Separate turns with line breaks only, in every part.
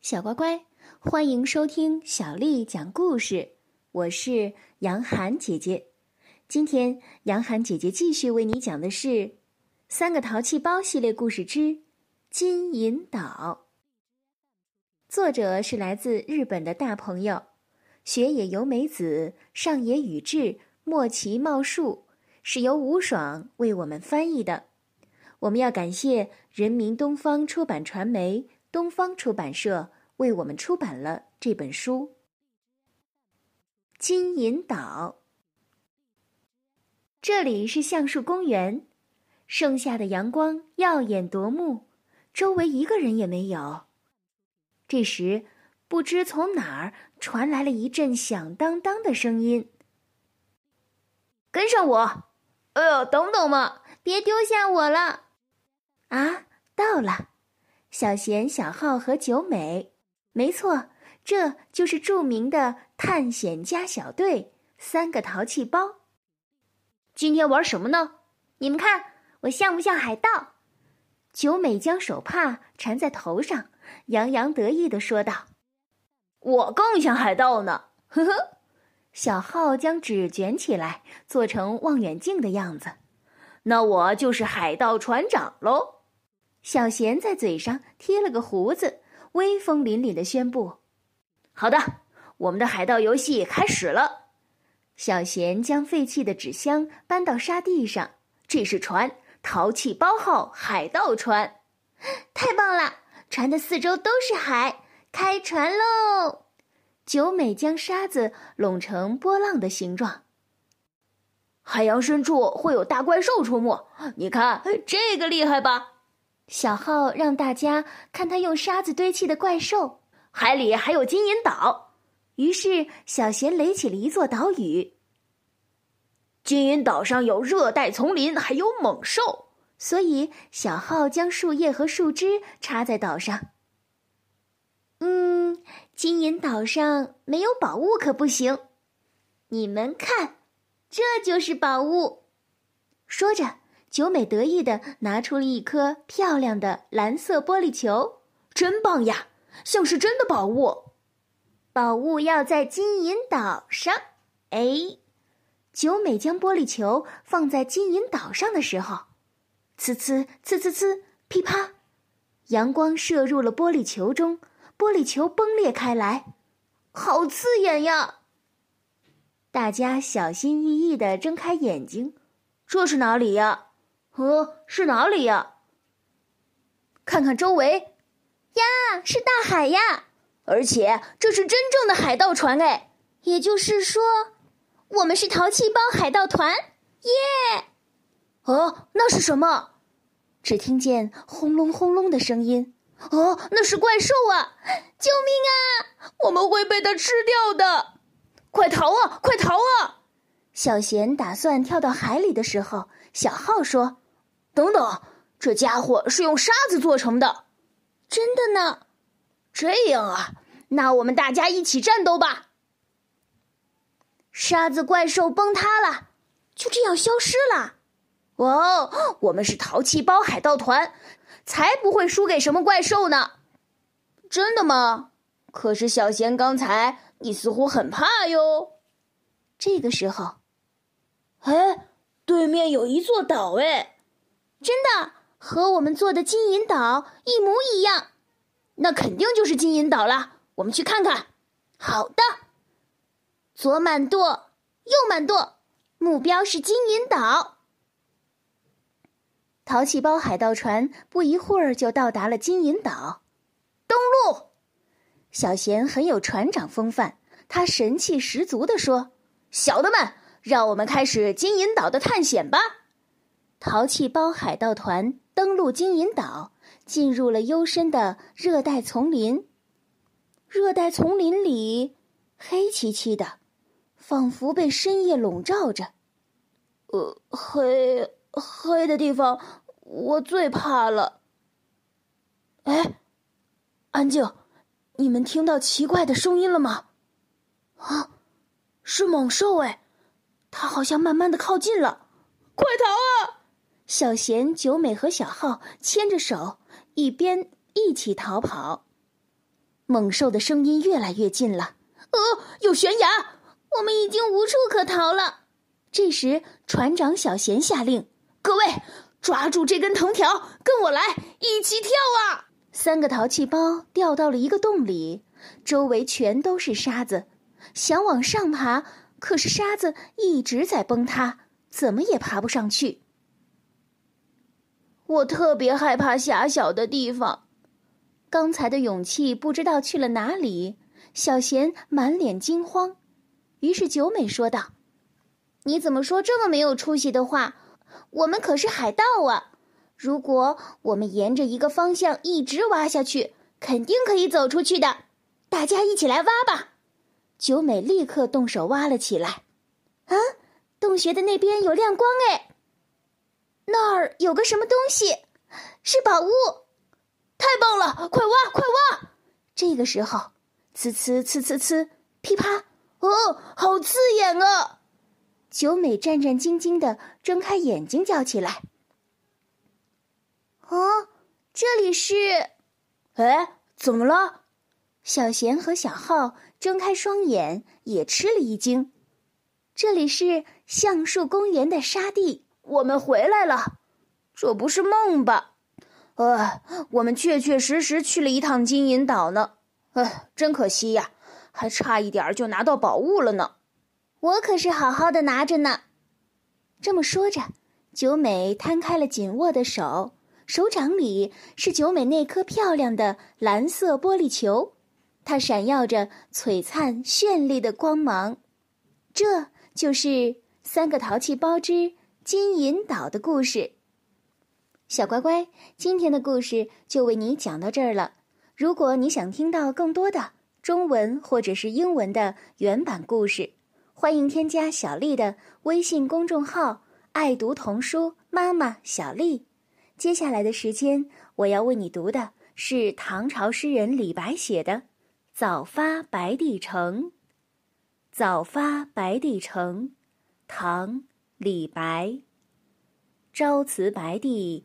小乖乖，欢迎收听小丽讲故事。我是杨涵姐姐。今天，杨涵姐姐继续为你讲的是《三个淘气包》系列故事之《金银岛》。作者是来自日本的大朋友雪野由美子、上野宇治、莫奇茂树，是由吴爽为我们翻译的。我们要感谢人民东方出版传媒。东方出版社为我们出版了这本书。金银岛，这里是橡树公园，盛夏的阳光耀眼夺目，周围一个人也没有。这时，不知从哪儿传来了一阵响当当的声音：“
跟上我！哎呦，等等嘛，别丢下我了！”
啊，到了。小贤、小浩和九美，没错，这就是著名的探险家小队——三个淘气包。
今天玩什么呢？你们看我像不像海盗？
九美将手帕缠在头上，洋洋得意地说道：“
我更像海盗呢！”呵呵。
小浩将纸卷起来，做成望远镜的样子。
那我就是海盗船长喽。
小贤在嘴上贴了个胡子，威风凛凛的宣布：“
好的，我们的海盗游戏开始了。”
小贤将废弃的纸箱搬到沙地上，
这是船——淘气包号海盗船，
太棒了！船的四周都是海，开船喽！
九美将沙子拢成波浪的形状。
海洋深处会有大怪兽出没，你看这个厉害吧？
小浩让大家看他用沙子堆砌的怪兽，
海里还有金银岛。
于是小贤垒起了一座岛屿。
金银岛上有热带丛林，还有猛兽，
所以小浩将树叶和树枝插在岛上。
嗯，金银岛上没有宝物可不行。你们看，这就是宝物。
说着。九美得意的拿出了一颗漂亮的蓝色玻璃球，
真棒呀，像是真的宝物。
宝物要在金银岛上。哎，
九美将玻璃球放在金银岛上的时候，呲呲呲呲呲，噼啪，阳光射入了玻璃球中，玻璃球崩裂开来，
好刺眼呀！
大家小心翼翼的睁开眼睛，
这是哪里呀？呃，是哪里呀？看看周围，
呀，是大海呀！
而且这是真正的海盗船哎，
也就是说，我们是淘气包海盗团，耶！
哦，那是什么？
只听见轰隆轰隆的声音。
哦，那是怪兽啊！
救命啊！
我们会被它吃掉的！快逃啊！快逃啊！
小贤打算跳到海里的时候，小浩说。
等等，这家伙是用沙子做成的，
真的呢？
这样啊，那我们大家一起战斗吧！
沙子怪兽崩塌了，就这样消失了。
哇，我们是淘气包海盗团，才不会输给什么怪兽呢！真的吗？可是小贤刚才你似乎很怕哟。
这个时候，
哎，对面有一座岛，哎。
真的和我们做的金银岛一模一样，
那肯定就是金银岛了。我们去看看。
好的，左满舵，右满舵，目标是金银岛。
淘气包海盗船不一会儿就到达了金银岛，
登陆。
小贤很有船长风范，他神气十足地说：“
小的们，让我们开始金银岛的探险吧。”
淘气包海盗团登陆金银岛，进入了幽深的热带丛林。热带丛林里黑漆漆的，仿佛被深夜笼罩着。
呃，黑黑的地方我最怕了。哎，安静！你们听到奇怪的声音了吗？啊，是猛兽哎！它好像慢慢的靠近了，快逃啊！
小贤、九美和小浩牵着手，一边一起逃跑。
猛兽的声音越来越近了。
呃，有悬崖，我们已经无处可逃了。
这时，船长小贤下令：“
各位，抓住这根藤条，跟我来，一起跳啊！”
三个淘气包掉到了一个洞里，周围全都是沙子，想往上爬，可是沙子一直在崩塌，怎么也爬不上去。
我特别害怕狭小的地方，
刚才的勇气不知道去了哪里。小贤满脸惊慌，于是九美说道：“
你怎么说这么没有出息的话？我们可是海盗啊！如果我们沿着一个方向一直挖下去，肯定可以走出去的。大家一起来挖吧！”
九美立刻动手挖了起来。
啊，洞穴的那边有亮光哎！有个什么东西，是宝物！太棒了，快挖，快挖！
这个时候，呲呲呲呲呲，噼啪！
哦，好刺眼啊！
九美战战兢兢的睁开眼睛，叫起来：“
哦，这里是……
哎，怎么了？”小贤和小浩睁开双眼，也吃了一惊。这里是橡树公园的沙地。
我们回来了，这不是梦吧？呃，我们确确实实去了一趟金银岛呢。呃，真可惜呀，还差一点就拿到宝物了呢。
我可是好好的拿着呢。
这么说着，九美摊开了紧握的手，手掌里是九美那颗漂亮的蓝色玻璃球，它闪耀着璀璨绚丽的光芒。这就是三个淘气包之。金银岛的故事，小乖乖，今天的故事就为你讲到这儿了。如果你想听到更多的中文或者是英文的原版故事，欢迎添加小丽的微信公众号“爱读童书妈妈小丽”。接下来的时间，我要为你读的是唐朝诗人李白写的《早发白帝城》。《早发白帝城》，唐。李白。朝辞白帝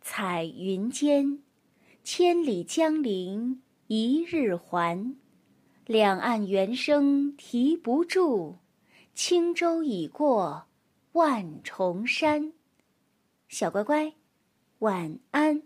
彩云间，千里江陵一日还。两岸猿声啼不住，轻舟已过万重山。小乖乖，晚安。